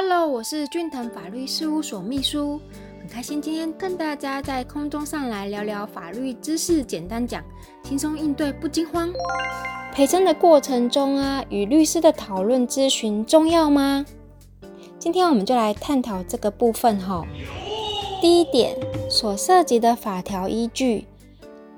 Hello，我是俊腾法律事务所秘书，很开心今天跟大家在空中上来聊聊法律知识，简单讲，轻松应对不惊慌。陪诊的过程中啊，与律师的讨论咨询重要吗？今天我们就来探讨这个部分哈。第一点，所涉及的法条依据，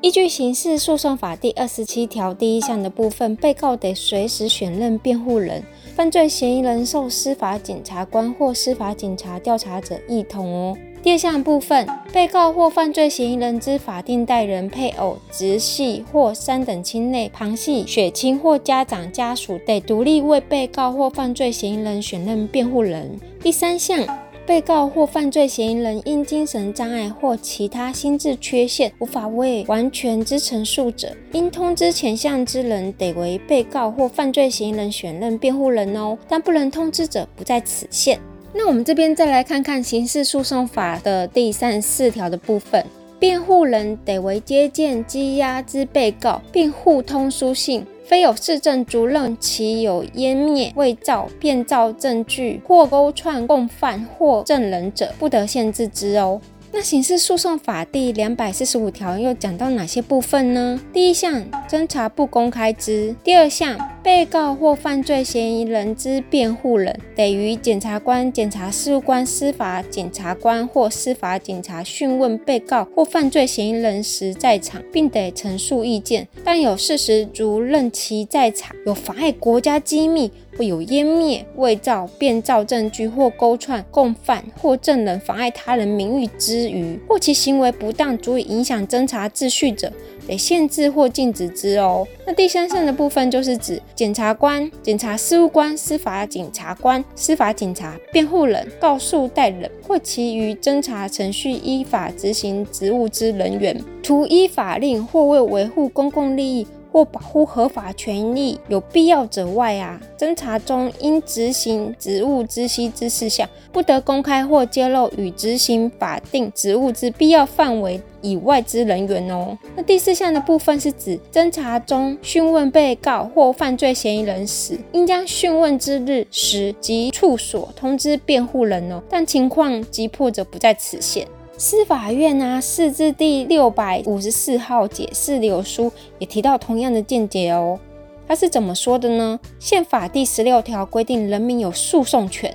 依据刑事诉讼法第二十七条第一项的部分，被告得随时选任辩护人。犯罪嫌疑人受司法检察官或司法警察调查者一同哦。第二项部分，被告或犯罪嫌疑人之法定代人、配偶、直系或三等亲内旁系血亲或家长家属得独立为被告或犯罪嫌疑人选任辩护人。第三项。被告或犯罪嫌疑人因精神障碍或其他心智缺陷无法为完全之陈述者，应通知前项之人得为被告或犯罪嫌疑人选任辩护人哦，但不能通知者不在此限。那我们这边再来看看刑事诉讼法的第三十四条的部分，辩护人得为接见羁押之被告，并互通书信。非有市政主任其有湮灭、伪造、变造证据或勾串共犯或证人者，不得限制之哦。那刑事诉讼法第两百四十五条又讲到哪些部分呢？第一项，侦查不公开之；第二项，被告或犯罪嫌疑人之辩护人得于检察官、检察事务官、司法检察官或司法警察讯问被告或犯罪嫌疑人时在场，并得陈述意见，但有事实足认其在场有妨碍国家机密。会有湮灭、伪造、变造证据或勾串共犯或证人妨碍他人名誉之余，或其行为不当足以影响侦查秩序者，得限制或禁止之哦。那第三项的部分就是指检察官、检察事务官、司法警察官、司法警察、辩护人、告诉代人或其余侦查程序依法执行职务之人员，除依法令或为维护公共利益。或保护合法权益有必要者外啊，侦查中应执行职务知悉之事项，不得公开或揭露与执行法定职务之必要范围以外之人员哦。那第四项的部分是指侦查中讯问被告或犯罪嫌疑人时，应将讯问之日时及处所通知辩护人哦，但情况急迫者不在此限。司法院啊，释字第六百五十四号解释流书也提到同样的见解哦。他是怎么说的呢？宪法第十六条规定人民有诉讼权，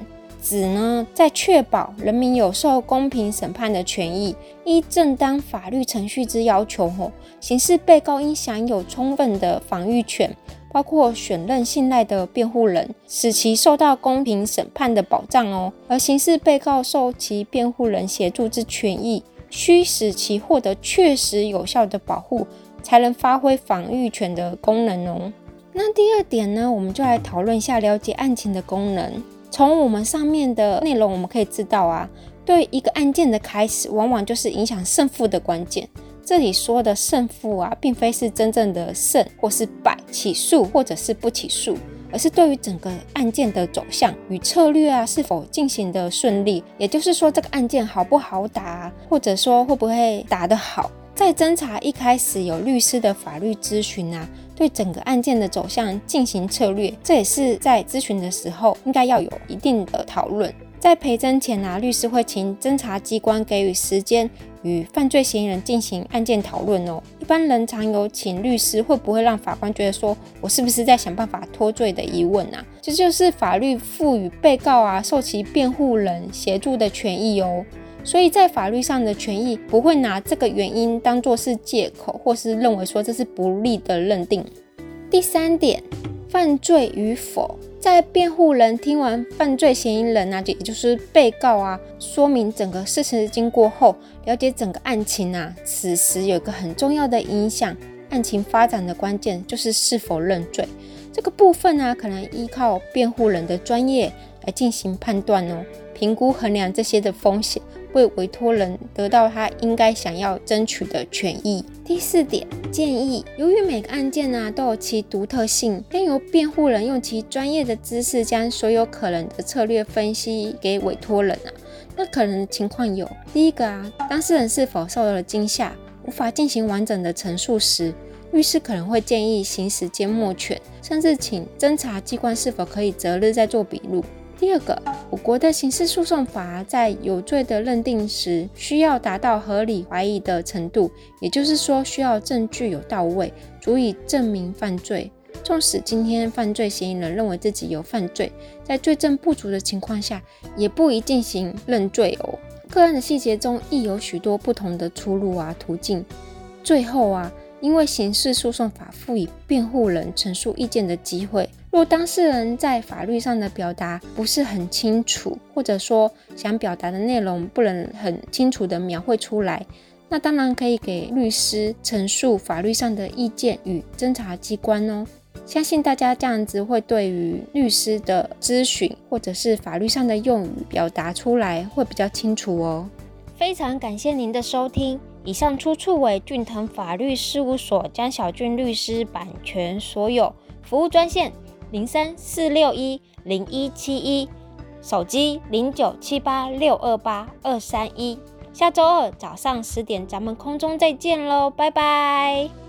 指呢在确保人民有受公平审判的权益，依正当法律程序之要求，吼，刑事被告应享有充分的防御权。包括选任信赖的辩护人，使其受到公平审判的保障哦。而刑事被告受其辩护人协助之权益，需使其获得确实有效的保护，才能发挥防御权的功能哦。那第二点呢，我们就来讨论一下了解案情的功能。从我们上面的内容，我们可以知道啊，对一个案件的开始，往往就是影响胜负的关键。这里说的胜负啊，并非是真正的胜或是败，起诉或者是不起诉，而是对于整个案件的走向与策略啊是否进行的顺利。也就是说，这个案件好不好打，或者说会不会打得好，在侦查一开始有律师的法律咨询啊，对整个案件的走向进行策略，这也是在咨询的时候应该要有一定的讨论。在陪侦前啊，律师会请侦查机关给予时间与犯罪嫌疑人进行案件讨论哦。一般人常有请律师会不会让法官觉得说我是不是在想办法脱罪的疑问啊？这就是法律赋予被告啊受其辩护人协助的权益哦。所以在法律上的权益不会拿这个原因当做是借口，或是认为说这是不利的认定。第三点，犯罪与否。在辩护人听完犯罪嫌疑人啊，也就是被告啊，说明整个事实经过后，了解整个案情啊，此时有一个很重要的影响案情发展的关键，就是是否认罪。这个部分呢，可能依靠辩护人的专业来进行判断哦，评估衡量这些的风险。为委托人得到他应该想要争取的权益。第四点建议，由于每个案件呢都有其独特性，应由辩护人用其专业的知识将所有可能的策略分析给委托人啊。那可能的情况有：第一个啊，当事人是否受到了惊吓，无法进行完整的陈述时，律师可能会建议行使缄默权，甚至请侦查机关是否可以择日再做笔录。第二个，我国的刑事诉讼法在有罪的认定时，需要达到合理怀疑的程度，也就是说，需要证据有到位，足以证明犯罪。纵使今天犯罪嫌疑人认为自己有犯罪，在罪证不足的情况下，也不宜进行认罪哦。个案的细节中亦有许多不同的出路啊途径。最后啊，因为刑事诉讼法赋予辩护人陈述意见的机会。若当事人在法律上的表达不是很清楚，或者说想表达的内容不能很清楚的描绘出来，那当然可以给律师陈述法律上的意见与侦查机关哦。相信大家这样子会对于律师的咨询或者是法律上的用语表达出来会比较清楚哦。非常感谢您的收听，以上出处为俊腾法律事务所江小俊律师版权所有，服务专线。零三四六一零一七一，手机零九七八六二八二三一。下周二早上十点，咱们空中再见喽，拜拜。